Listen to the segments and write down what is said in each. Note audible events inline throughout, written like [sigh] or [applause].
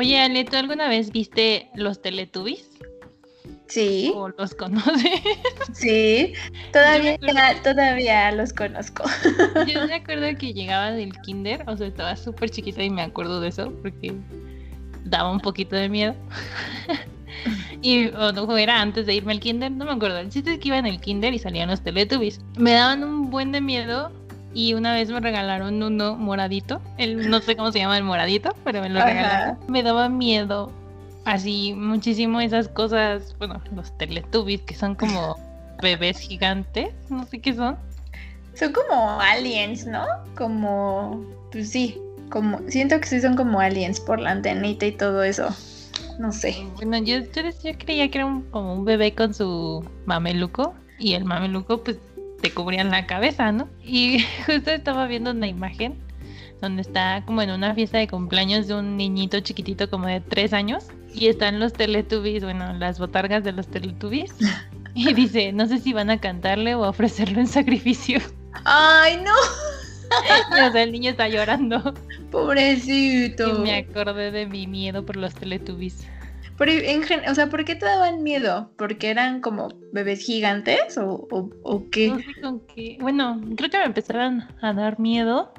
Oye, Ale, ¿tú alguna vez viste los Teletubbies? Sí. ¿O los conoces? [laughs] Sí, todavía, todavía los conozco. [laughs] Yo me acuerdo [laughs] que llegaba del kinder, o sea, estaba súper chiquita y me acuerdo de eso porque daba un poquito de miedo. y o no era antes de irme al kinder, no me acuerdo. El chiste es que iba en el kinder y salían los Teletubbies. Me daban un buen de miedo y una vez me regalaron uno moradito. El, no sé cómo se llama el moradito, pero me lo regalaron. Me daba miedo así muchísimo esas cosas, bueno, los Teletubbies que son como [laughs] bebés gigantes, no sé qué son. Son como aliens, ¿no? Como, pues sí, como, siento que sí son como aliens por la antenita y todo eso. No sé. Bueno, yo, yo, creía que era como un bebé con su mameluco y el mameluco pues te cubrían la cabeza, ¿no? Y [laughs] justo estaba viendo una imagen donde está como en una fiesta de cumpleaños de un niñito chiquitito como de tres años y están los Teletubbies, bueno, las botargas de los Teletubbies. [laughs] Y dice, no sé si van a cantarle o ofrecerlo en sacrificio. ¡Ay, no! [laughs] o sea, el niño está llorando. Pobrecito. Y me acordé de mi miedo por los Teletubbies. Pero en o sea, ¿por qué te daban miedo? ¿Porque eran como bebés gigantes o, o, qué? No sé con qué. Bueno, creo que me empezaron a dar miedo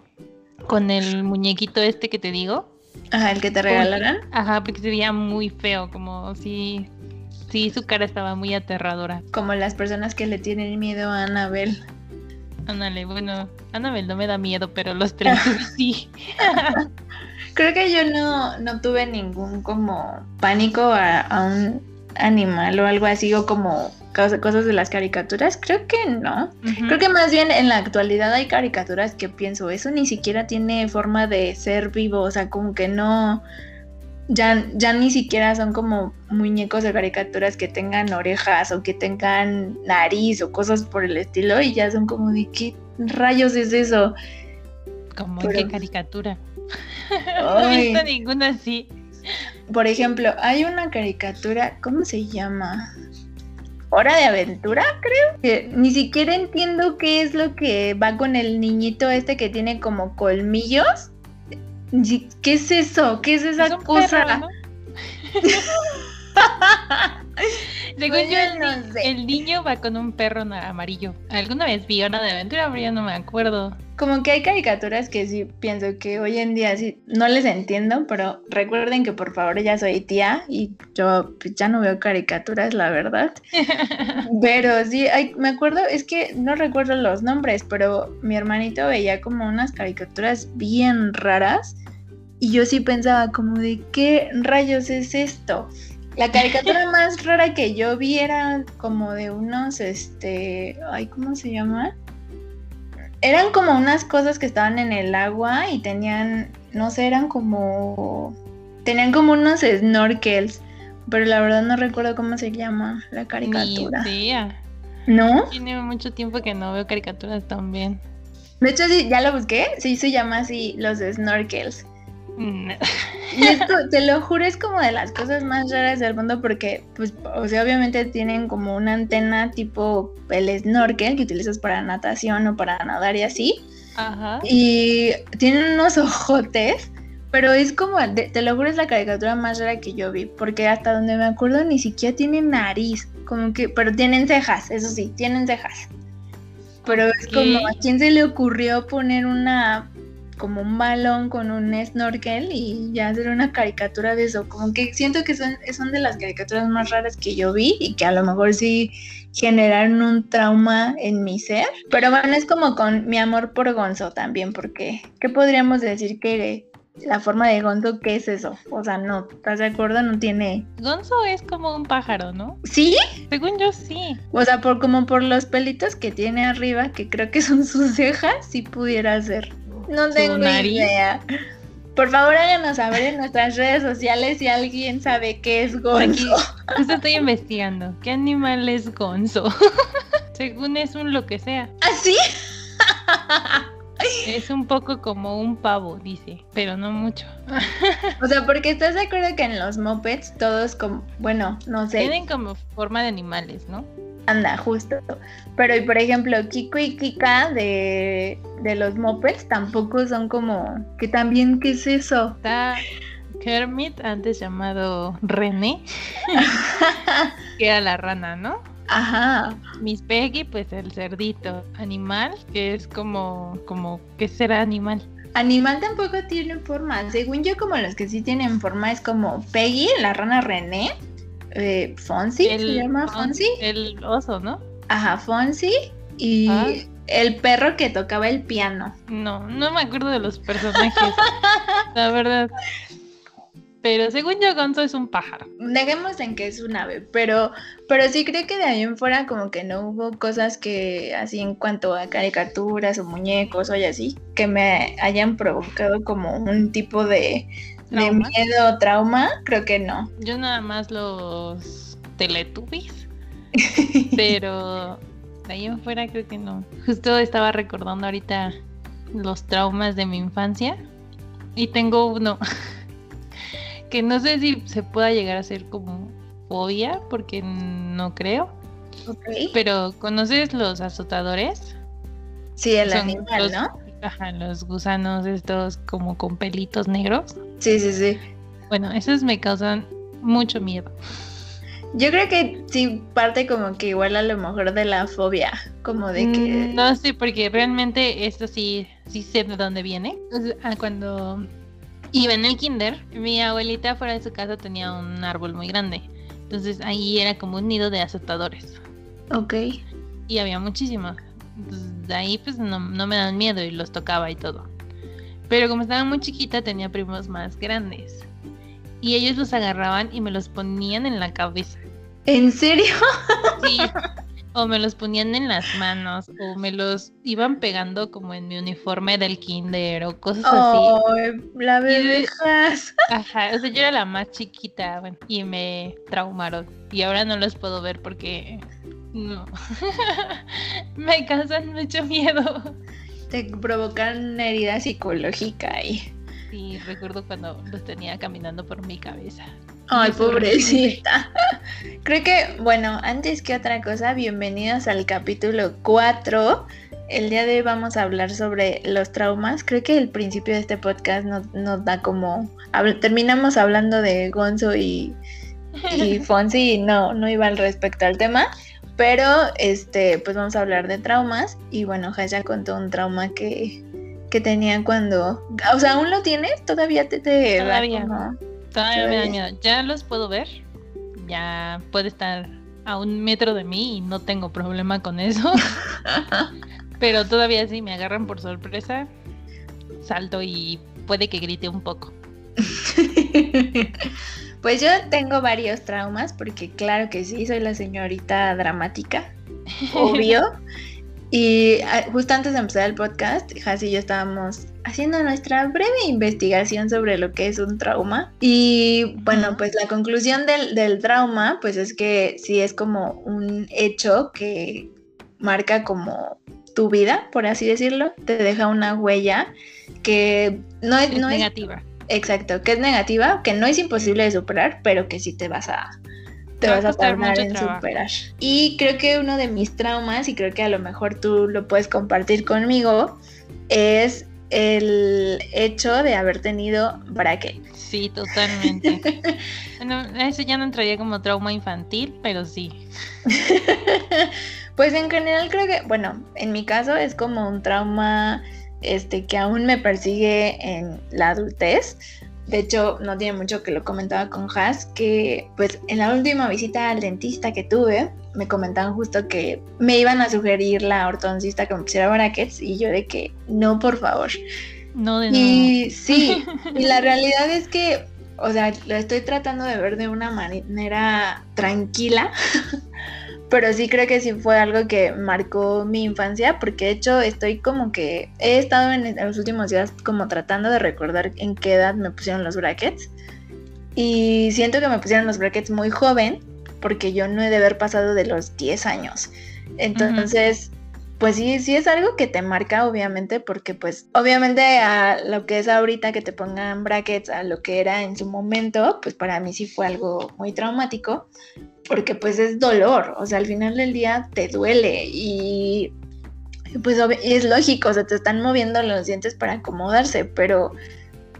con el muñequito este que te digo. Ajá, el que te regalaran. ajá, porque se veía muy feo, como si, sí, su cara estaba muy aterradora. Como las personas que le tienen miedo a Anabel. Ándale, bueno, Anabel no me da miedo, pero los tres [laughs] sí. [laughs] Creo que yo no, no tuve ningún como pánico a, a un animal o algo así, o como cosas de las caricaturas? Creo que no. Creo que más bien en la actualidad hay caricaturas que pienso, eso ni siquiera tiene forma de ser vivo, o sea, como que no, ya, ya ni siquiera son como muñecos de caricaturas que tengan orejas o que tengan nariz o cosas por el estilo y ya son como de qué rayos es eso. Como qué caricatura. No he visto ninguna así. Por ejemplo, hay una caricatura, ¿cómo se llama? Hora de aventura, creo. Que ni siquiera entiendo qué es lo que va con el niñito este que tiene como colmillos. ¿Qué es eso? ¿Qué es esa cosa? [laughs] [laughs] Según yo, el, niño va con un perro amarillo. Alguna vez vi una de aventura, pero ya no me acuerdo. Como que hay caricaturas que sí pienso que hoy en día sí no les entiendo, pero recuerden que por favor ya soy tía y yo pues, ya no veo caricaturas, la verdad. [laughs] pero sí, me acuerdo, es que no recuerdo los nombres, pero mi hermanito veía como unas caricaturas bien raras y yo sí pensaba como de qué rayos es esto. La caricatura más rara que yo vi era como de unos, este, ay, ¿cómo se llama? Eran como unas cosas que estaban en el agua y tenían, no sé, eran como, tenían como unos snorkels, pero la verdad no recuerdo cómo se llama la caricatura. Ni ¿No? Tiene mucho tiempo que no veo caricaturas también. De hecho, sí, ya lo busqué, sí se llama así, los snorkels. [laughs] Y esto, te lo juro, es como de las cosas más raras del mundo porque, pues, o sea, obviamente tienen como una antena tipo el snorkel que utilizas para natación o para nadar y así. Ajá. Y tienen unos ojotes, pero es como, te lo juro, es la caricatura más rara que yo vi, porque hasta donde me acuerdo ni siquiera tienen nariz, como que, pero tienen cejas, eso sí, tienen cejas. Pero es como, ¿a quién se le ocurrió poner una como un balón con un snorkel y ya hacer una caricatura de eso. Como que siento que son, son de las caricaturas más raras que yo vi y que a lo mejor sí generaron un trauma en mi ser. Pero bueno, es como con mi amor por Gonzo también, porque ¿qué podríamos decir que la forma de Gonzo, ¿qué es eso? O sea, no, ¿estás de acuerdo? No tiene... Gonzo es como un pájaro, ¿no? ¿Sí? Según yo, sí. O sea, por como por los pelitos que tiene arriba, que creo que son [laughs] sus cejas, sí pudiera ser. No tengo idea. Por favor, háganos saber en nuestras redes sociales si alguien sabe qué es gonzo. Aquí, estoy investigando. ¿Qué animal es gonzo? [laughs] Según es un lo que sea. ¿Ah, sí? Es un poco como un pavo, dice, pero no mucho. O sea, porque estás de acuerdo que en los mopeds todos como, bueno, no sé. Tienen como forma de animales, ¿no? Anda, justo. Pero, por ejemplo, Kiko y Kika de, los mopeds tampoco son como. que también, ¿qué es eso? Está, Kermit, antes llamado René, [laughs] que era la rana, ¿no? Ajá. Miss Peggy, pues el cerdito. Animal, que es como, como, ¿qué será animal? Animal tampoco tiene forma. Según yo, como los que sí tienen forma es como Peggy, la rana René, eh, Fonsi, se llama Fonsi. El oso, ¿no? Ajá, Fonsi y Ah. el perro que tocaba el piano. No, no me acuerdo de los personajes, [laughs] la verdad. Pero según yo, Gonzo es un pájaro. Dejemos en que es un ave, pero, pero sí creo que de ahí en fuera como que no hubo cosas que así en cuanto a caricaturas o muñecos o y así, que me hayan provocado como un tipo de, de miedo o trauma, creo que no. Yo nada más los Teletubbies, [laughs] pero ahí en fuera creo que no. Justo estaba recordando ahorita los traumas de mi infancia y tengo uno [laughs] que no sé si se pueda llegar a ser como fobia, porque no creo, Ok. pero ¿conoces los azotadores? Sí, el Son animal, los- ¿no? Ajá, los gusanos estos como con pelitos negros. Sí, sí, sí. Bueno, esos me causan mucho miedo. Yo creo que sí parte como que igual a lo mejor de la fobia, como de que... Mm, No sé, porque realmente esto sí, sí sé de dónde viene. Ah, cuando iba en el kinder, mi abuelita fuera de su casa tenía un árbol muy grande. Entonces ahí era como un nido de azotadores. Ok. Y había muchísimos. Entonces de ahí pues no, no me dan miedo y los tocaba y todo. Pero como estaba muy chiquita tenía primos más grandes. Y ellos los agarraban y me los ponían en la cabeza. ¿En serio? Sí. O me los ponían en las manos, o me los iban pegando como en mi uniforme del kinder, o cosas así. Oh, la de- bebejas. Ajá, o sea, yo era la más chiquita, bueno, y me traumaron. Y ahora no los puedo ver porque no. [laughs] me causan mucho miedo. Te provocaron una herida psicológica ahí. Y recuerdo cuando los tenía caminando por mi cabeza. Ay, pobrecita. [laughs] Creo que, bueno, antes que otra cosa, bienvenidos al capítulo 4. El día de hoy vamos a hablar sobre los traumas. Creo que el principio de este podcast nos, nos da como... habl- terminamos hablando de Gonzo y, y [laughs] Fonsi y no, no iba al respecto al tema. Pero, este, pues vamos a hablar de traumas. Y bueno, Hasha contó un trauma que, que tenía cuando... O sea, ¿aún lo tienes? ¿Todavía te, te da Todavía. Todavía me da miedo. Ya los puedo ver. Ya puede estar a un metro de mí y no tengo problema con eso. [laughs] Pero todavía sí me agarran por sorpresa. Salto y puede que grite un poco. [laughs] Pues yo tengo varios traumas, porque claro que sí, soy la señorita dramática, [laughs] obvio. Y ah, justo antes de empezar el podcast, Has y yo estábamos haciendo nuestra breve investigación sobre lo que es un trauma. Y bueno, pues la conclusión del, del trauma, pues es que sí es como un hecho que marca como tu vida, por así decirlo, te deja una huella que no es, Es no es negativa. Exacto, que es negativa, que no es imposible de superar, pero que sí te vas a te va vas a tardar en trabajo. superar. Y creo que uno de mis traumas, y creo que a lo mejor tú lo puedes compartir conmigo, es el hecho de haber tenido bracket. Sí, totalmente. [laughs] bueno, eso ya no entraría como trauma infantil, pero sí. [laughs] Pues en general creo que, bueno, en mi caso es como un trauma este que aún me persigue en la adultez. De hecho, no tiene mucho que lo comentaba con Has, que pues en la última visita al dentista que tuve, me comentaban justo que me iban a sugerir la ortodoncista que me pusiera brackets y yo de que no, por favor. No de. Y sí, [laughs] y la realidad es que, o sea, lo estoy tratando de ver de una manera tranquila, pero sí creo que sí fue algo que marcó mi infancia, porque de hecho estoy como que he estado en los últimos días como tratando de recordar en qué edad me pusieron los brackets. Y siento que me pusieron los brackets muy joven, porque yo no he de haber pasado de los 10 años. Entonces, pues sí, sí es algo que te marca, obviamente, porque pues obviamente a lo que es ahorita que te pongan brackets, a lo que era en su momento, pues para mí sí fue algo muy traumático, porque pues es dolor, o sea, al final del día te duele y pues y es lógico, o sea, te están moviendo los dientes para acomodarse, pero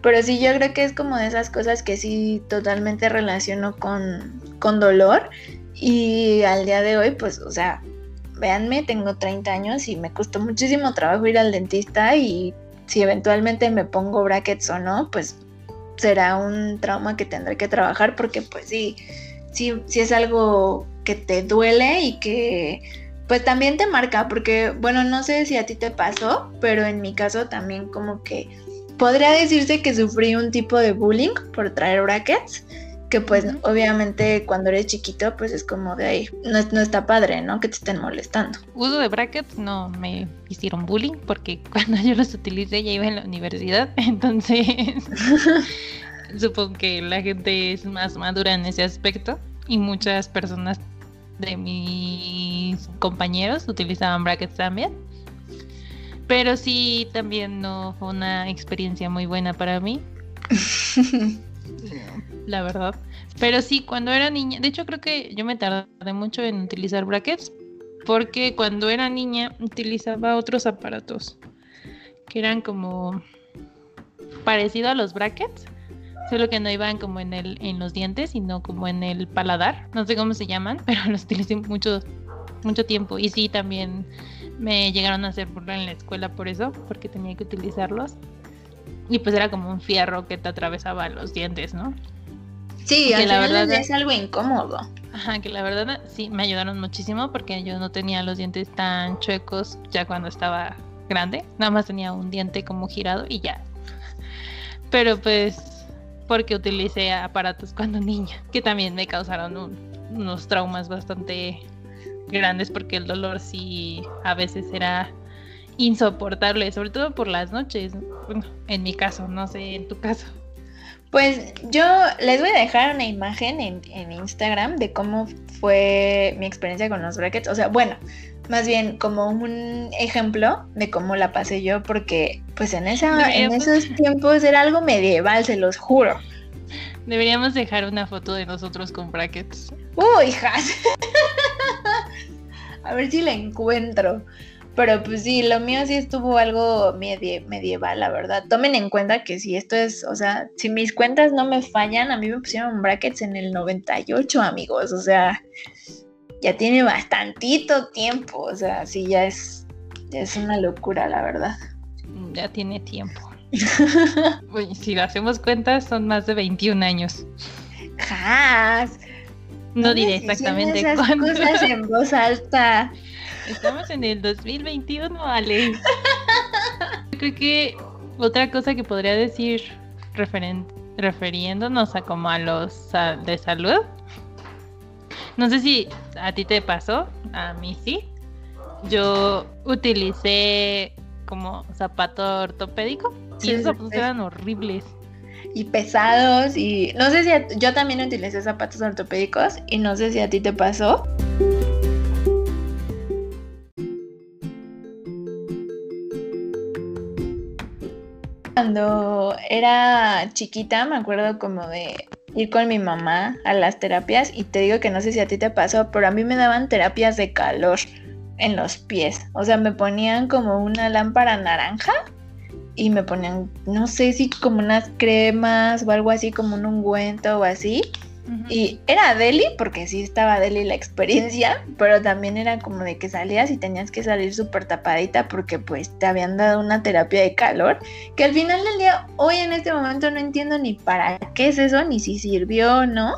Pero sí, yo creo que es como de esas cosas que sí totalmente relaciono con, con dolor. Y al día de hoy, pues, o sea, véanme, tengo 30 años y me costó muchísimo trabajo ir al dentista y si eventualmente me pongo brackets o no, pues será un trauma que tendré que trabajar porque pues sí, sí, sí es algo que te duele y que pues también te marca porque bueno, no sé si a ti te pasó, pero en mi caso también como que podría decirse que sufrí un tipo de bullying por traer brackets que pues obviamente cuando eres chiquito pues es como de ahí, no, está padre, ¿no? Que te estén molestando. Uso de brackets no me hicieron bullying porque [laughs] cuando yo los utilicé ya iba en la universidad, [laughs] entonces [laughs] supongo que la gente es más madura en ese aspecto y muchas personas de mis compañeros utilizaban brackets también. Pero sí, también no fue una experiencia muy buena para mí. La verdad. Pero sí, cuando era niña, de hecho creo que yo me tardé mucho en utilizar brackets, porque cuando era niña utilizaba otros aparatos que eran como parecido a los brackets, solo que no iban como en el en los dientes, sino como en el paladar. No sé cómo se llaman, [laughs] pero los utilicé mucho mucho tiempo y sí también me llegaron a hacer burla en la escuela por eso, porque tenía que utilizarlos. Y pues era como un fierro que te atravesaba los dientes, ¿no? Sí, que la verdad es algo incómodo. Ajá, que la verdad sí me ayudaron muchísimo porque yo no tenía los dientes tan chuecos ya cuando estaba grande, nada más tenía un diente como girado y ya. Pero pues porque utilicé aparatos cuando niña, que también me causaron unos traumas bastante grandes porque el dolor sí a veces era insoportable, sobre todo por las noches. Bueno, en mi caso, no sé, en tu caso. Pues yo les voy a dejar una imagen en, Instagram de cómo fue mi experiencia con los brackets. O sea, bueno, más bien como un ejemplo de cómo la pasé yo, porque pues en, esa, en esos tiempos era algo medieval, se los juro. Deberíamos dejar una foto de nosotros con brackets. Uy, hijas. [laughs] a ver si la encuentro. Pero pues sí, lo mío sí estuvo algo medieval, la verdad. Tomen en cuenta que si esto es, o sea, si mis cuentas no me fallan, a mí me pusieron brackets en el 98, amigos. O sea, ya tiene bastantito tiempo. O sea, sí, ya es, ya es una locura, la verdad. Ya tiene tiempo. [laughs] si lo hacemos cuentas, son más de 21 años. ¡Jas! No, diré exactamente esas cosas en voz alta. Estamos en el 2021, Ale. creo que otra cosa que podría decir refiriéndonos a como a los de salud. No sé si a ti te pasó, a mí sí. Yo utilicé como zapato ortopédico y esos zapatos eran horribles y pesados y no sé si yo también utilicé zapatos ortopédicos y no sé si a ti te pasó. Cuando era chiquita me acuerdo como de ir con mi mamá a las terapias y te digo que no sé si a ti te pasó, pero a mí me daban terapias de calor en los pies. O sea, me ponían como una lámpara naranja y me ponían, no sé si como unas cremas o algo así, como un ungüento o así. Y era deli, porque sí estaba deli la experiencia, pero también era como de que salías y tenías que salir súper tapadita porque pues te habían dado una terapia de calor, que al final del día, hoy en este momento no entiendo ni para qué es eso, ni si sirvió o no,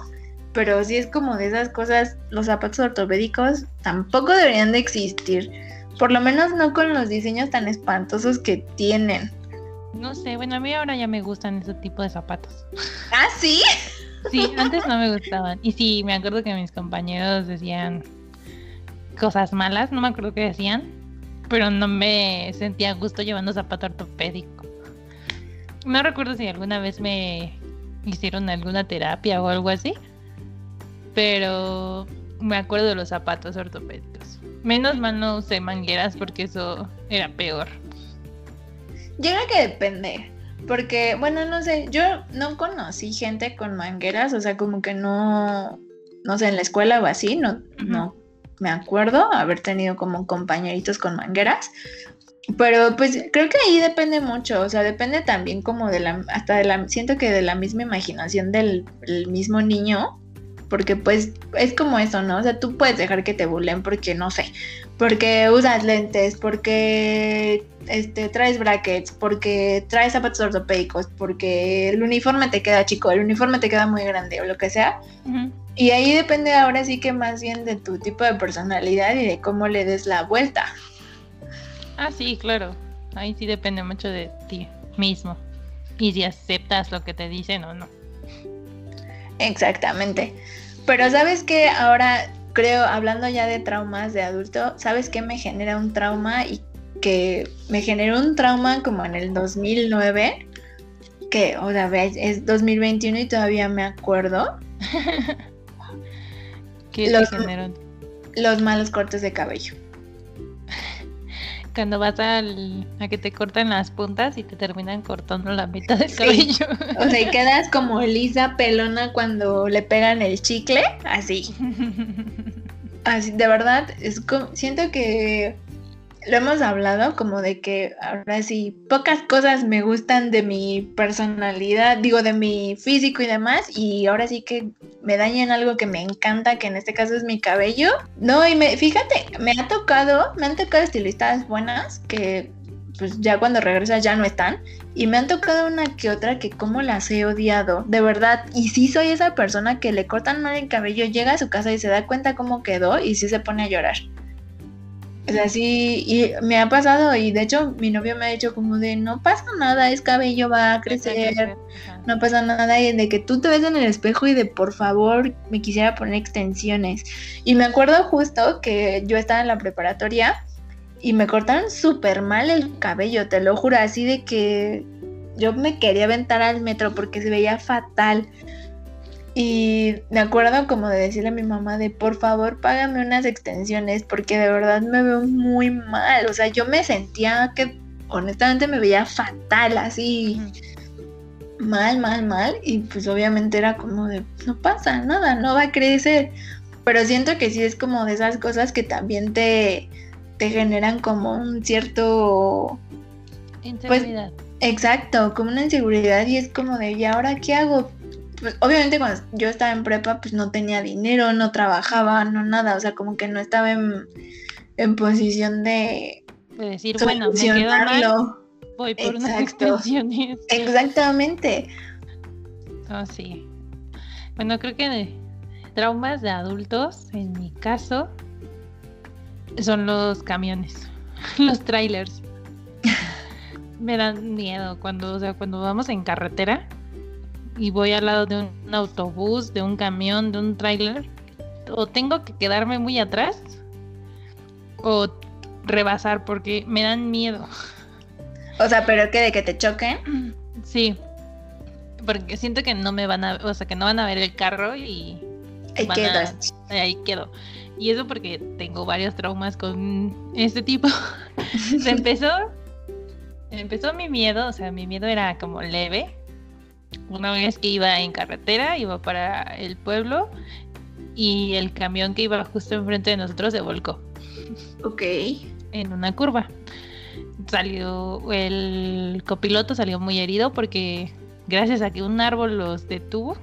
pero sí es como de esas cosas, los zapatos ortopédicos tampoco deberían de existir, por lo menos no con los diseños tan espantosos que tienen. No sé, bueno, a mí ahora ya me gustan ese tipo de zapatos. ¿Ah, sí? Sí, antes no me gustaban. Y sí, me acuerdo que mis compañeros decían cosas malas, no me acuerdo qué decían, pero no me sentía a gusto llevando zapato ortopédico. No recuerdo si alguna vez me hicieron alguna terapia o algo así, pero me acuerdo de los zapatos ortopédicos. Menos mal no usé mangueras porque eso era peor. Llega que depende. Porque, bueno, no sé, yo no conocí gente con mangueras, o sea, como que no, no sé, en la escuela o así, no, no me acuerdo haber tenido como compañeritos con mangueras. Pero pues creo que ahí depende mucho, o sea, depende también como de la, hasta de la, siento que de la misma imaginación del mismo niño, porque pues es como eso, ¿no? O sea, tú puedes dejar que te burlen porque, no sé, porque usas lentes, porque este, traes brackets, porque traes zapatos ortopédicos, porque el uniforme te queda chico, el uniforme te queda muy grande o lo que sea. Y ahí depende ahora sí que más bien de tu tipo de personalidad y de cómo le des la vuelta. Ah, sí, claro. Ahí sí depende mucho de ti mismo. Y si aceptas lo que te dicen o no. Exactamente. Pero sabes que ahora creo, hablando ya de traumas de adulto, ¿sabes qué me genera un trauma? Y que me generó un trauma como en el 2009, que, o sea, es 2021 y todavía me acuerdo. [laughs] ¿Qué los, te generó? Los malos cortes de cabello cuando vas al, a que te cortan las puntas y te terminan cortando la mitad del cabello. [laughs] O sea, y quedas como Lisa pelona cuando le pegan el chicle, así. [laughs] Así, de verdad, es como, siento que lo hemos hablado como de que ahora sí, pocas cosas me gustan de mi personalidad, digo, de mi físico y demás, y ahora sí que me dañan algo que me encanta, que en este caso es mi cabello. No, y me, fíjate, me ha tocado, me han tocado estilistas buenas que pues ya cuando regresas ya no están. Y me han tocado una que otra que como las he odiado, de verdad. Y sí soy esa persona que le cortan mal el cabello, llega a su casa y se da cuenta cómo quedó y sí se pone a llorar. O sea, sí, y me ha pasado, y de hecho mi novio me ha dicho como de, no pasa nada, es cabello, va a crecer, no pasa nada, y de que tú te ves en el espejo y de, por favor, me quisiera poner extensiones. Y me acuerdo justo que yo estaba en la preparatoria y me cortaron súper mal el cabello, te lo juro, así de que yo me quería aventar al metro porque se veía fatal. Y me acuerdo como de decirle a mi mamá de por favor págame unas extensiones porque de verdad me veo muy mal. O sea, yo me sentía que honestamente me veía fatal, así mal, mal, mal. Y pues obviamente era como de no pasa nada, no va a crecer. Pero siento que sí es como de esas cosas que también te, te generan como un cierto... Pues, inseguridad. exacto, como una inseguridad y es como de, ¿y ahora qué hago? Pues obviamente cuando yo estaba en prepa, pues no tenía dinero, no trabajaba, no nada, o sea, como que no estaba en, posición de, de decir, bueno, me quedo mal, voy por unas extensiones. Exactamente. Oh, sí. Bueno, creo que de traumas de adultos, en mi caso, son los camiones, [laughs] los trailers. [laughs] me dan miedo cuando, o sea, cuando vamos en carretera y voy al lado de un, autobús, de un camión, de un tráiler, o tengo que quedarme muy atrás o rebasar porque me dan miedo. O sea, pero que de que te choquen. Sí. Porque siento que no me van a, o sea, que no van a ver el carro y ahí quedo. ahí quedo. Y eso porque tengo varios traumas con este tipo. [laughs] Se empezó empezó mi miedo, o sea, mi miedo era como leve, una vez que iba en carretera, iba para el pueblo y el camión que iba justo enfrente de nosotros se volcó. Ok. En una curva. Salió, el copiloto salió muy herido porque gracias a que un árbol los detuvo,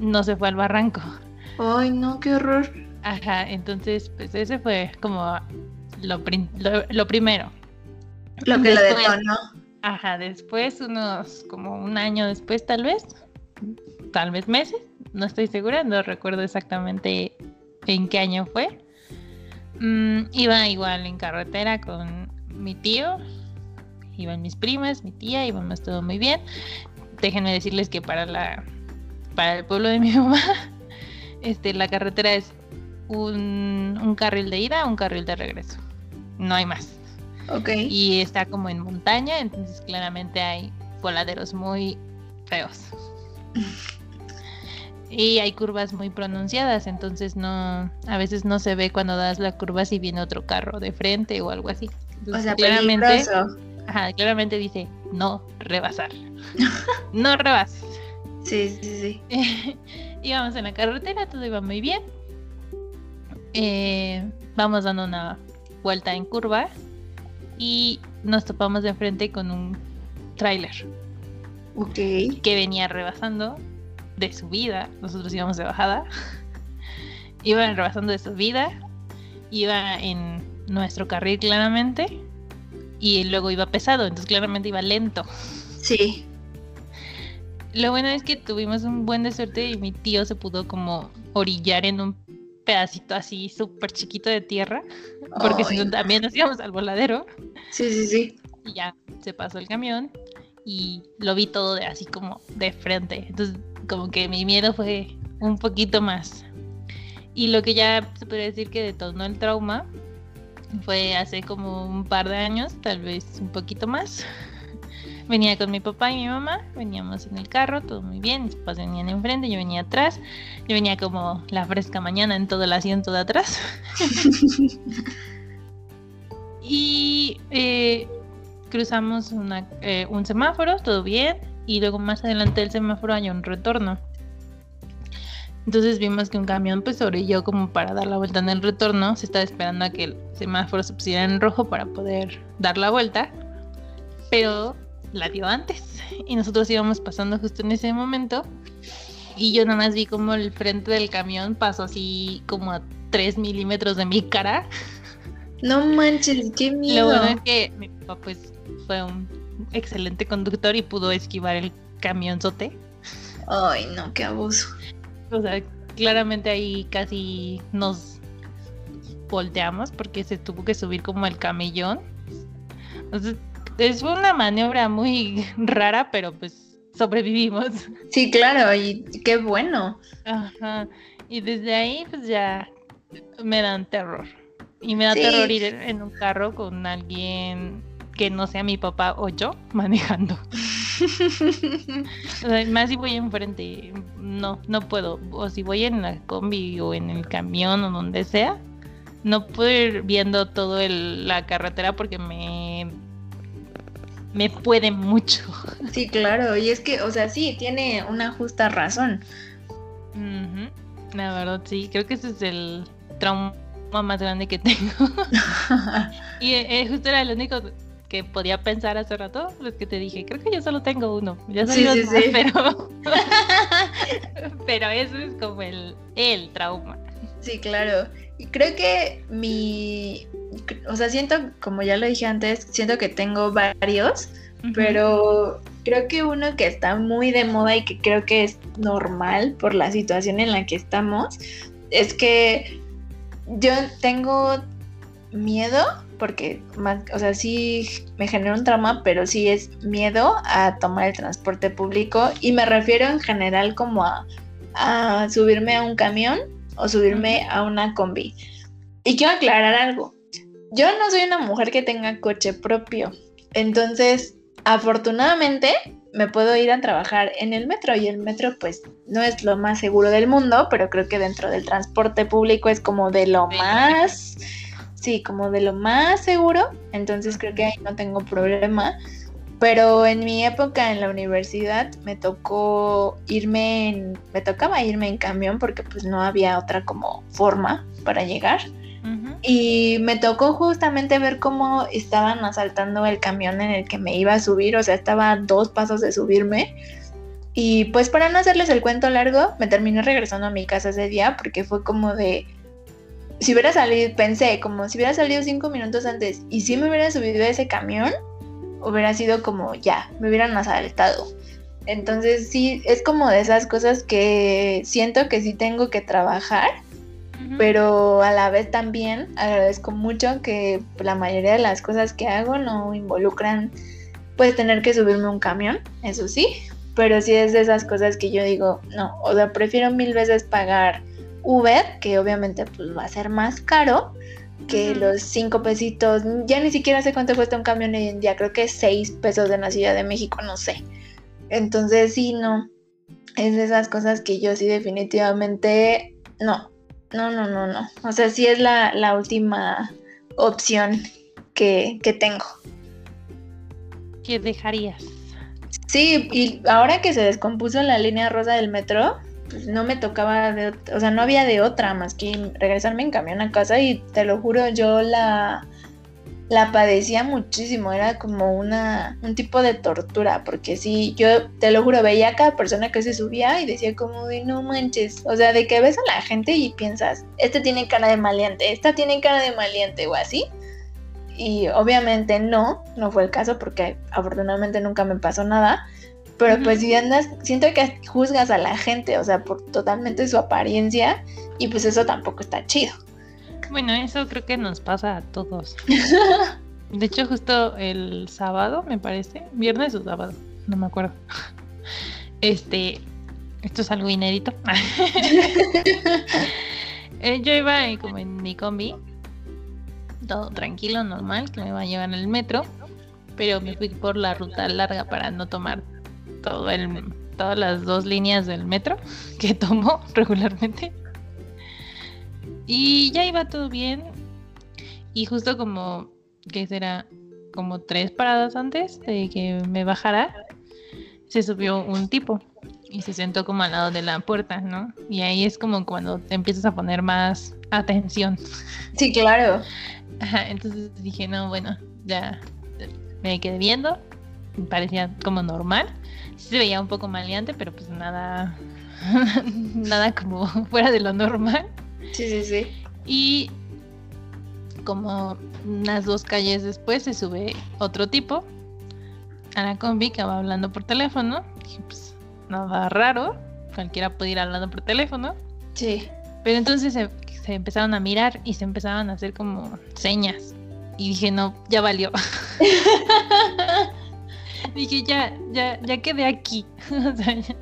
no se fue al barranco. Ay, no, qué horror. Ajá, entonces, pues ese fue como lo, lo, primero. Lo que lo detonó. Ajá, después, unos como un año después tal vez, tal vez meses, no estoy segura, no recuerdo exactamente en qué año fue. Mm, iba igual en carretera con mi tío, iban mis primas, mi tía, íbamos todo muy bien. Déjenme decirles que para la para el pueblo de mi [laughs] mamá, este, la carretera es un, un carril de ida, un carril de regreso. No hay más. Y está como en montaña, entonces claramente hay voladeros muy feos. [laughs] y hay curvas muy pronunciadas, entonces no, a veces no se ve cuando das la curva si viene otro carro de frente o algo así. o sea, claramente, ajá, claramente dice no rebasar. [laughs] no rebases. Sí, sí, sí. [laughs] Íbamos en la carretera, todo iba muy bien. Eh, vamos dando una vuelta en curva y nos topamos de frente con un tráiler. Ok. Que venía rebasando de subida. Nosotros íbamos de bajada. [laughs] Iban rebasando de subida. Iba en nuestro carril claramente. Y luego iba pesado, entonces claramente iba lento. Sí. Lo bueno es que tuvimos un buen de suerte y mi tío se pudo como orillar en un pedacito así súper chiquito de tierra, porque si no también nos íbamos al voladero. Sí, sí, sí. Y ya se pasó el camión y lo vi todo de, así como de frente. Entonces como que mi miedo fue un poquito más. Y lo que ya se puede decir que detonó el trauma fue hace como un par de años, tal vez un poquito más. Venía con mi papá y mi mamá, veníamos en el carro, todo muy bien, mis papás venían enfrente, yo venía atrás, yo venía como la fresca mañana en todo el asiento de atrás. [laughs] y eh, cruzamos eh, un semáforo, todo bien, y luego más adelante del semáforo hay un retorno. Entonces vimos que un camión pues yo como para dar la vuelta en el retorno, se estaba esperando a que el semáforo se pusiera en rojo para poder dar la vuelta, pero la dio antes y nosotros íbamos pasando justo en ese momento y yo nada más vi como el frente del camión pasó así como a 3 milímetros de mi cara. No manches, qué miedo. [laughs] Lo bueno es que mi papá pues fue un excelente conductor y pudo esquivar el camionzote. Ay, no, qué abuso. O sea, claramente ahí casi nos volteamos porque se tuvo que subir como el camellón. Entonces, es una maniobra muy [laughs] rara, pero pues sobrevivimos. Sí, claro, y qué bueno. Ajá. Y desde ahí pues ya me dan terror. Y me da terror ir en un carro con alguien que no sea mi papá o yo manejando. [laughs] más si voy enfrente, no, no puedo. O si voy en la combi o en el camión o donde sea, no puedo ir viendo todo la carretera porque me me puede mucho. Sí, claro, y es que, o sea, sí, tiene una justa razón. La verdad, sí, creo que ese es el trauma más grande que tengo. [laughs] y eh, justo era el único que podía pensar hace rato, los que te dije, creo que yo solo tengo uno, ya sí, sí, sí. [laughs] pero [laughs] pero eso es como el, el trauma. Sí, claro. Creo que mi, o sea, siento, como ya lo dije antes, siento que tengo varios, pero creo que uno que está muy de moda y que creo que es normal por la situación en la que estamos, es que yo tengo miedo porque, o sea, sí me genera un trauma, pero sí es miedo a tomar el transporte público. Y me refiero en general como a, subirme a un camión o subirme a una combi. Y quiero aclarar algo. Yo no soy una mujer que tenga coche propio. Entonces, afortunadamente, me puedo ir a trabajar en el metro y el metro pues no es lo más seguro del mundo, pero creo que dentro del transporte público es como de lo más sí, como de lo más seguro, entonces creo que ahí no tengo problema. Pero en mi época en la universidad me tocó irme en, me tocaba irme en camión porque pues no había otra como forma para llegar. Y me tocó justamente ver cómo estaban asaltando el camión en el que me iba a subir, o sea, estaba a dos pasos de subirme. Y pues para no hacerles el cuento largo, me terminé regresando a mi casa ese día porque fue como de, si hubiera salido, pensé, como si hubiera salido cinco minutos antes y si me hubiera subido a ese camión, hubiera sido como ya, me hubieran asaltado. Entonces sí, es como de esas cosas que siento que sí tengo que trabajar, pero a la vez también agradezco mucho que la mayoría de las cosas que hago no involucran pues tener que subirme un camión, eso sí, pero sí es de esas cosas que yo digo, no, o sea, prefiero mil veces pagar Uber, que obviamente pues, va a ser más caro que los cinco pesitos. Ya ni siquiera sé cuánto cuesta un camión hoy en día, creo que seis pesos en la Ciudad de México, no sé. Entonces sí, no. Es de esas cosas que yo sí definitivamente no. No, no, no, no. O sea, sí es la, última opción que, que tengo. ¿Qué dejarías? Sí, y ahora que se descompuso la línea rosa del metro, pues, no me tocaba, de, o sea, no había de otra más que regresarme en camión a casa y te lo juro, yo la, la padecía muchísimo, era como una, un tipo de tortura, porque sí, yo te lo juro, veía a cada persona que se subía y decía como de no manches, o sea, de que ves a la gente y piensas, este tiene cara de maleante, esta tiene cara de maleante o así. Y obviamente no, no fue el caso porque afortunadamente nunca me pasó nada. Pero pues si andas, siento que juzgas a la gente, o sea, por totalmente su apariencia y pues eso tampoco está chido. Bueno, eso creo que nos pasa a todos. [laughs] De hecho, justo el sábado, me parece, viernes o sábado, no me acuerdo. Este, esto es algo inédito. [laughs] Eh, yo iba como en mi combi, todo tranquilo, normal, que me iba a llevar en el metro, pero me fui por la ruta larga para no tomar todo el, todas las dos líneas del metro [laughs] que tomo [laughs] regularmente. Y ya iba todo bien. Y justo como, que será? Como tres paradas antes de que me bajara, se subió un tipo y se sentó como al lado de la puerta, ¿no? Y ahí es como cuando te empiezas a poner más atención. [laughs] Sí, claro. entonces dije, no, bueno, ya me quedé viendo, parecía como normal. Se veía un poco maleante, pero pues nada, [laughs] nada como [laughs] fuera de lo normal. Sí, sí, sí. Y como unas dos calles después se sube otro tipo a la combi que va hablando por teléfono. Dije, pues nada raro, cualquiera puede ir hablando por teléfono. Sí. Pero entonces se, se empezaron a mirar y se empezaban a hacer como señas. Y dije, no, ya valió. [laughs] dije, ya, ya, ya quedé aquí. [laughs]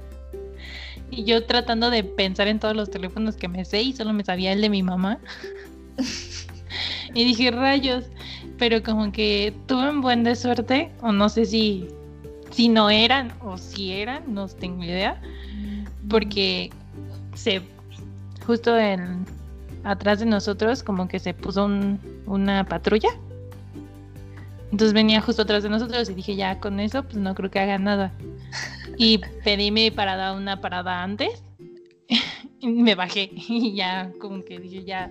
y yo tratando de pensar en todos los teléfonos que me sé y solo me sabía el de mi mamá. [laughs] y dije, rayos, pero como que tuve un buen de suerte, o no sé si, si no eran o si eran, no tengo idea, porque se, justo en, atrás de nosotros como que se puso una patrulla. Entonces venía justo atrás de nosotros y dije, ya con eso, pues no creo que haga nada. Y pedí mi parada una parada antes. [laughs] y me bajé y ya como que dije, ya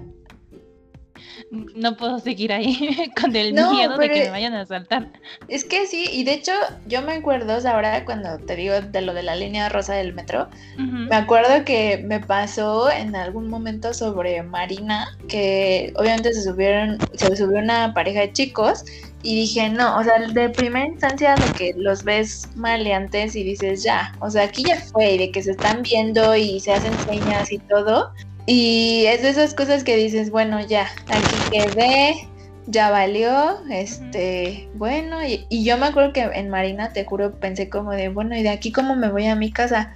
no puedo seguir ahí [laughs] con el miedo de que me vayan a saltar. Es que sí, y de hecho yo me acuerdo ahora cuando te digo de lo de la línea rosa del metro, me acuerdo que me pasó en algún momento sobre Marina, que obviamente se subieron, se subió una pareja de chicos y dije, no, o sea, de primera instancia de que los ves maleantes y dices, ya, o sea, aquí ya fue, y de que se están viendo y se hacen señas y todo. Y es de esas cosas que dices, bueno, ya, aquí quedé, ya valió, este, bueno, y, y, yo me acuerdo que en Marina, te juro, pensé como de, bueno, ¿y de aquí cómo me voy a mi casa?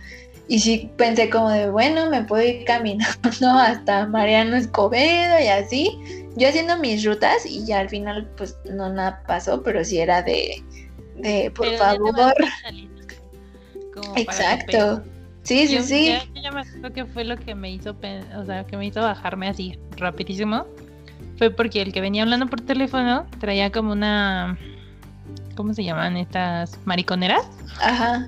Y sí pensé como de, bueno, me puedo ir caminando [laughs] hasta Mariano Escobedo y así, yo haciendo mis rutas y ya al final pues no nada pasó, pero sí era de, de por favor. Exacto. Sí, sí, sí. Ya, me acuerdo que fue lo que me hizo, o sea, que me hizo bajarme así rapidísimo. Fue porque el que venía hablando por teléfono traía como una, ¿cómo se llaman estas mariconeras? Ajá.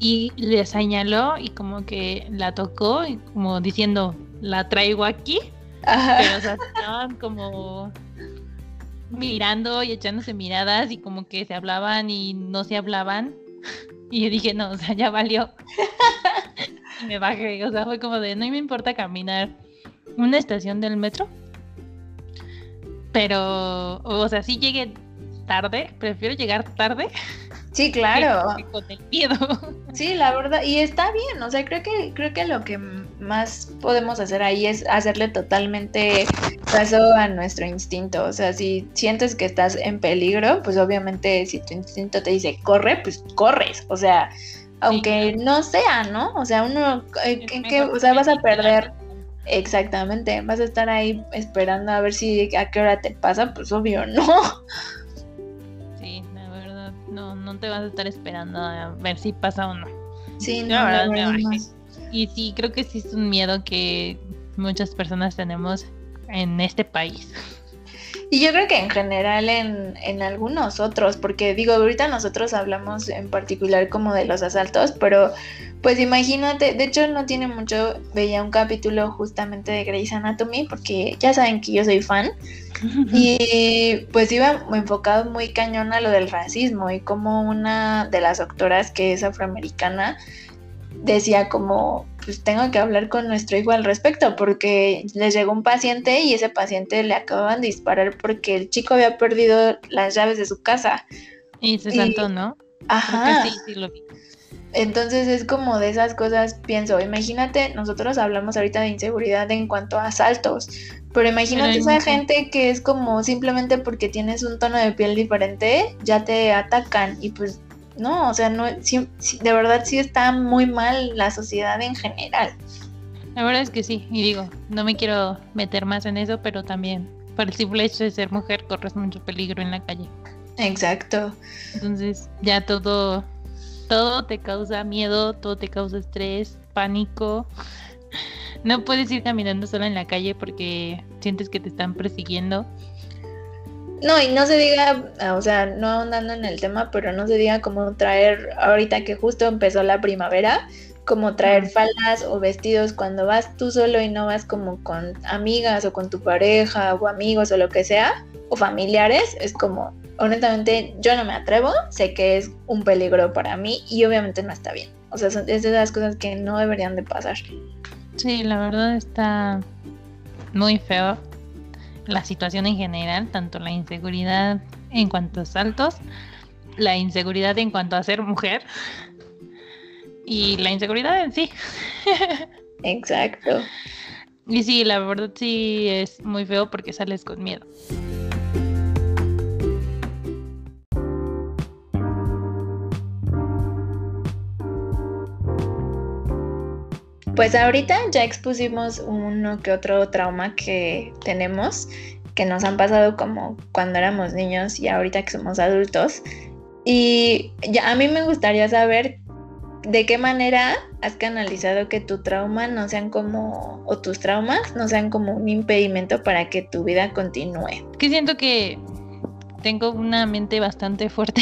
Y le señaló y como que la tocó y como diciendo, la traigo aquí. Pero, o sea, estaban como mirando y echándose miradas y como que se hablaban y no se hablaban. [laughs] Y yo dije, no, o sea, ya valió. y me bajé, o sea, fue como de, no me importa caminar una estación del metro. Pero, o sea, si llegué tarde, prefiero llegar tarde Sí, claro. Con el miedo. [laughs] Sí, la verdad, y está bien, o sea, creo que creo que lo que más podemos hacer ahí es hacerle totalmente caso a nuestro instinto, o sea, si sientes que estás en peligro, pues obviamente si tu instinto te dice corre, pues corres, o sea, aunque no sea, ¿no? O sea, uno eh, qué, o sea, vas a perder Exactamente, vas a estar ahí esperando a ver si a qué hora te pasa, pues obvio, [laughs] no no te vas a estar esperando a ver si pasa o no. Sí, no, Y sí, creo que sí es un miedo que muchas personas tenemos en este país. Y yo creo que en general en, en, algunos otros, porque digo, ahorita nosotros hablamos en particular como de los asaltos, pero pues imagínate, de hecho no tiene mucho, veía un capítulo justamente de Grey's Anatomy, porque ya saben que yo soy fan, Y [laughs] pues iba enfocado muy cañón a lo del racismo y como una de las doctoras que es afroamericana decía como, pues tengo que hablar con nuestro hijo al respecto porque les llegó un paciente y ese paciente le acababan de disparar porque el chico había perdido las llaves de su casa. Y se saltó, ¿no? Ajá. Sí, sí lo vi. Entonces es como de esas cosas, pienso, imagínate, nosotros hablamos ahorita de inseguridad en cuanto a asaltos, pero imagínate esa gente que es como simplemente porque tienes un tono de piel diferente, ya te atacan y pues no, o sea, no, de verdad sí está muy mal la sociedad en general. La verdad es que sí, y digo, no me quiero meter más en eso, pero también por el simple hecho de ser mujer corres mucho peligro en la calle. Exacto. Entonces ya todo, todo te causa miedo, todo te causa estrés, pánico. No puedes ir caminando sola en la calle porque sientes que te están persiguiendo. No, y no se diga, o sea, no ahondando en el tema, pero no se diga como traer, ahorita que justo empezó la primavera, como traer faldas o vestidos cuando vas tú solo y no vas como con amigas o con tu pareja o amigos o lo que sea, o familiares, es como, honestamente, yo no me atrevo, sé que es un peligro para mí y obviamente no está bien. O sea, son, es de las cosas que no deberían de pasar. Sí, la verdad está muy feo la situación en general, tanto la inseguridad en cuanto a saltos, la inseguridad en cuanto a ser mujer y la inseguridad en sí. [laughs] Exacto. Y sí, la verdad sí es muy feo porque sales con miedo. Pues ahorita ya expusimos uno que otro trauma que tenemos, que nos han pasado como cuando éramos niños y ahorita que somos adultos. Y ya a mí me gustaría saber de qué manera has canalizado que tu trauma no sean como, o tus traumas no sean como un impedimento para que tu vida continúe. Que siento que tengo una mente bastante fuerte.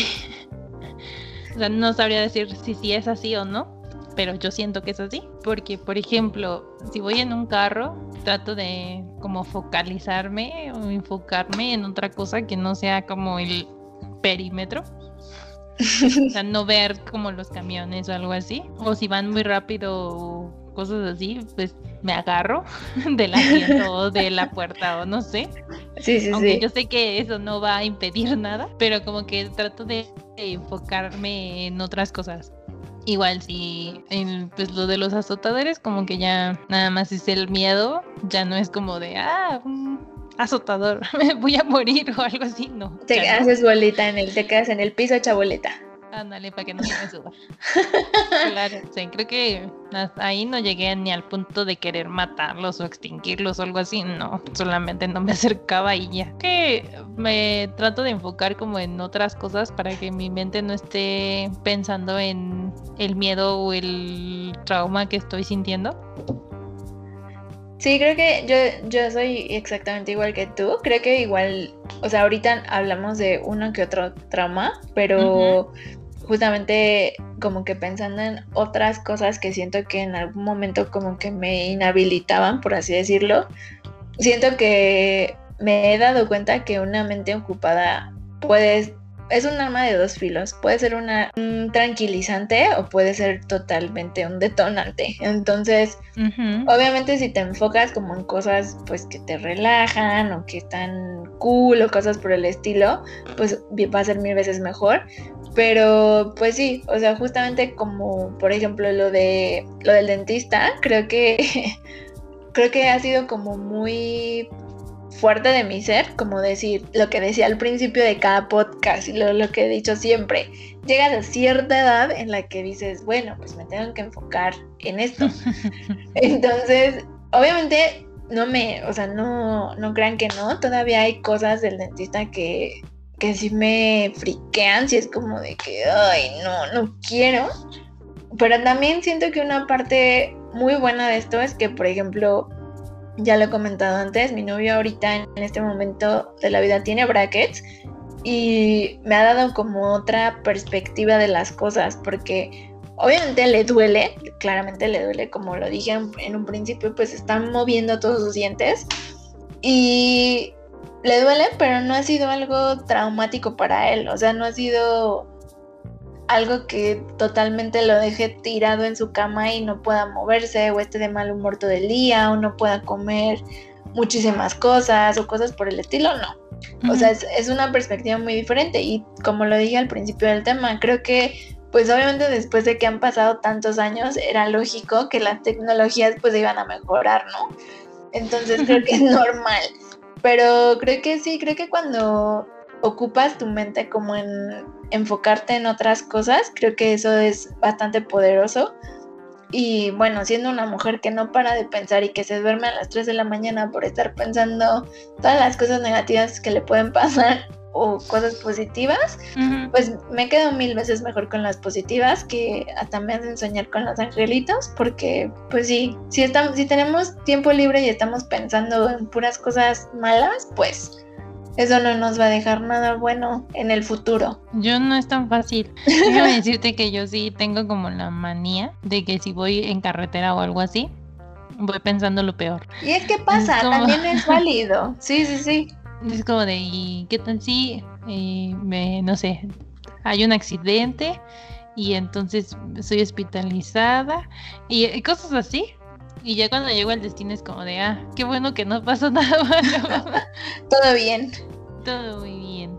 [laughs] o sea, no sabría decir si sí es así o no pero yo siento que es así, porque por ejemplo, si voy en un carro, trato de como focalizarme o enfocarme en otra cosa que no sea como el perímetro. o sea, no ver como los camiones o algo así. O si van muy rápido o cosas así, pues me agarro [laughs] del asiento o de la puerta o no sé. Sí, sí, Aunque sí. yo sé que eso no va a impedir nada, pero como que trato de enfocarme en otras cosas. Igual si en pues lo de los azotadores como que ya nada más es el miedo, ya no es como de ah, azotador, [laughs] me voy a morir o algo así, no. Te haces bolita en el, te quedas en el piso hecha boleta. Ándale, para que no se me suba. claro, sí, creo que ahí no llegué ni al punto de querer matarlos o extinguirlos o algo así, no, solamente no me [laughs] acercaba y ya. Que me trato de enfocar como en otras cosas para que mi mente no esté pensando en el miedo o el trauma que estoy sintiendo. Sí, creo que yo, yo soy exactamente igual que tú. Creo que igual, o sea, ahorita hablamos de uno que otro trauma, pero justamente como que pensando en otras cosas que siento que en algún momento como que me inhabilitaban, por así decirlo, siento que me he dado cuenta que una mente ocupada puede es un arma de dos filos. Puede ser una, un tranquilizante o puede ser totalmente un detonante. Entonces, Uh -huh. obviamente si te enfocas como en cosas pues que te relajan o que están cool o cosas por el estilo, pues va a ser mil veces mejor. Pero pues sí, o sea, justamente como por ejemplo lo de lo del dentista, creo que [laughs] creo que ha sido como muy fuerte de mi ser, como decir lo que decía al principio de cada podcast y lo, lo, que he dicho siempre. Llegas a cierta edad en la que dices, bueno, pues me tengo que enfocar en esto. [laughs] Entonces, obviamente, no me, o sea, no, no crean que no, todavía hay cosas del dentista que, que sí me friquean, si es como de que, ay, no, no quiero. Pero también siento que una parte muy buena de esto es que, por ejemplo, ya lo he comentado antes, mi novio ahorita en este momento de la vida tiene brackets y me ha dado como otra perspectiva de las cosas porque obviamente le duele, claramente le duele, como lo dije en, un principio, pues están moviendo todos sus dientes y le duele, pero no ha sido algo traumático para él, o sea, no ha sido algo que totalmente lo deje tirado en su cama y no pueda moverse o esté de mal humor todo el día o no pueda comer muchísimas cosas o cosas por el estilo, no. O sea, es, es, una perspectiva muy diferente y como lo dije al principio del tema, creo que pues obviamente después de que han pasado tantos años era lógico que las tecnologías pues iban a mejorar, ¿no? Entonces creo que es [laughs] normal. Pero creo que sí, creo que cuando ocupas tu mente como en enfocarte en otras cosas, creo que eso es bastante poderoso. Y bueno, siendo una mujer que no para de pensar y que se duerme a las 3 de la mañana por estar pensando todas las cosas negativas que le pueden pasar [laughs] o cosas positivas, pues me quedo mil veces mejor con las positivas que hasta me hacen soñar con los angelitos, porque pues sí, si, estamos, si tenemos tiempo libre y estamos pensando en puras cosas malas, pues eso no nos va a dejar nada bueno en el futuro. Yo no es tan fácil. Déjame decirte que yo sí tengo como la manía de que si voy en carretera o algo así, voy pensando lo peor. Y es que pasa, también es [laughs] válido. Sí, sí, sí. Es como de, ¿y qué tal si, eh, me, no sé, hay un accidente y entonces soy hospitalizada y cosas así? Y ya cuando llego al destino es como de, ah, qué bueno que no pasó [laughs] nada malo. [laughs] Todo bien. Todo muy bien.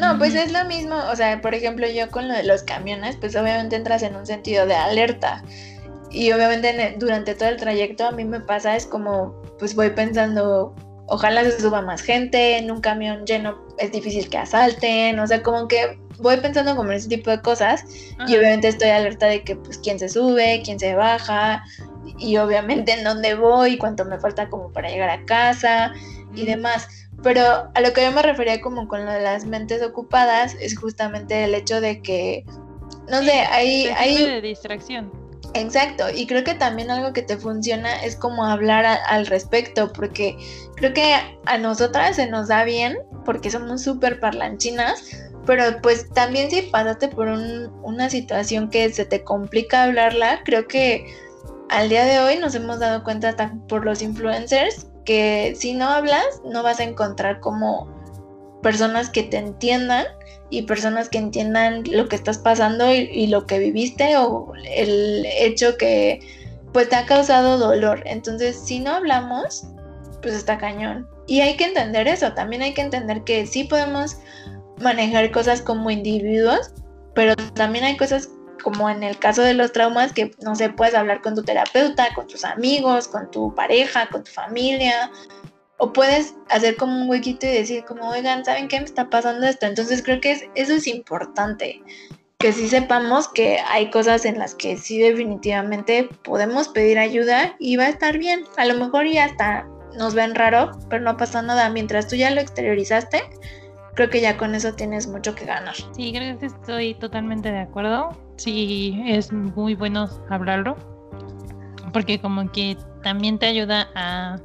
No, pues es lo mismo, o sea, por ejemplo, yo con lo de los camiones, pues obviamente entras en un sentido de alerta. Y obviamente durante todo el trayecto a mí me pasa, es como, pues voy pensando, ojalá se suba más gente, en un camión lleno es difícil que asalten, o sea, como que voy pensando como en ese tipo de cosas y obviamente estoy alerta de que pues quién se sube, quién se baja y obviamente en dónde voy, cuánto me falta como para llegar a casa y demás. Pero a lo que yo me refería como con lo de las mentes ocupadas es justamente el hecho de que, no sé, hay... hay de distracción. Exacto, y creo que también algo que te funciona es como hablar al respecto, porque creo que a nosotras se nos da bien, porque somos súper parlanchinas, pero pues también si pasaste por una situación que se te complica hablarla, creo que al día de hoy nos hemos dado cuenta por los influencers que si no hablas no vas a encontrar como personas que te entiendan y personas que entiendan lo que estás pasando y, lo que viviste o el hecho que pues te ha causado dolor. Entonces, si no hablamos, pues está cañón. Y hay que entender eso, también hay que entender que sí podemos manejar cosas como individuos, pero también hay cosas como en el caso de los traumas que no sé, puedes hablar con tu terapeuta, con tus amigos, con tu pareja, con tu familia, o puedes hacer como un huequito y decir como, oigan, ¿saben qué me está pasando esto? Entonces creo que eso es importante, que sí sepamos que hay cosas en las que sí definitivamente podemos pedir ayuda y va a estar bien. A lo mejor ya hasta nos ven raro, pero no pasa nada. Mientras tú ya lo exteriorizaste, creo que ya con eso tienes mucho que ganar. Sí, creo que estoy totalmente de acuerdo. Sí, es muy bueno hablarlo, porque como que también te ayuda a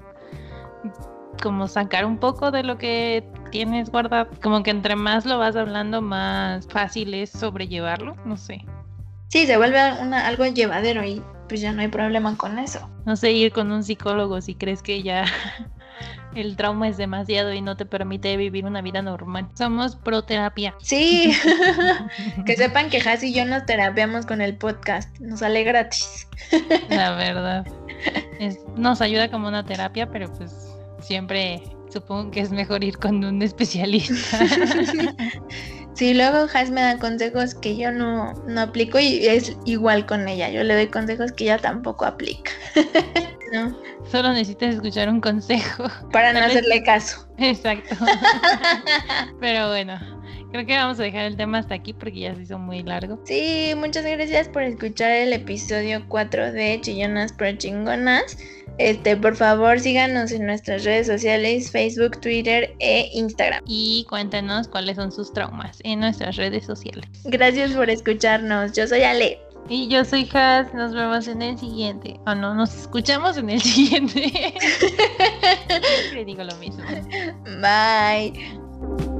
como sacar un poco de lo que tienes guardado. Como que entre más lo vas hablando, más fácil es sobrellevarlo, no sé. Sí, se vuelve algo llevadero y pues ya no hay problema con eso. No sé, ir con un psicólogo si crees que ya el trauma es demasiado y no te permite vivir una vida normal. Somos pro terapia. Sí, [laughs] que sepan que Has y yo nos terapiamos con el podcast, nos sale gratis. La verdad. nos ayuda como una terapia, pero pues siempre supongo que es mejor ir con un especialista. [laughs] Sí, luego Has me da consejos que yo no, no aplico y es igual con ella. Yo le doy consejos que ella tampoco aplica. [laughs] no. Solo necesitas escuchar un consejo. [laughs] Para no hacerle caso. Exacto. [laughs] [laughs] Pero bueno, creo que vamos a dejar el tema hasta aquí porque ya se hizo muy largo. Sí, muchas gracias por escuchar el episodio 4 de Chillonas Pro Chingonas. Este, por favor, síganos en nuestras redes sociales, Facebook, Twitter e Instagram. Y cuéntenos cuáles son sus traumas en nuestras redes sociales. Gracias por escucharnos. Yo soy Ale. Y yo soy Has. Nos vemos en el siguiente. O no, nos escuchamos en el [laughs] siguiente. [laughs] Siempre digo lo mismo. Bye.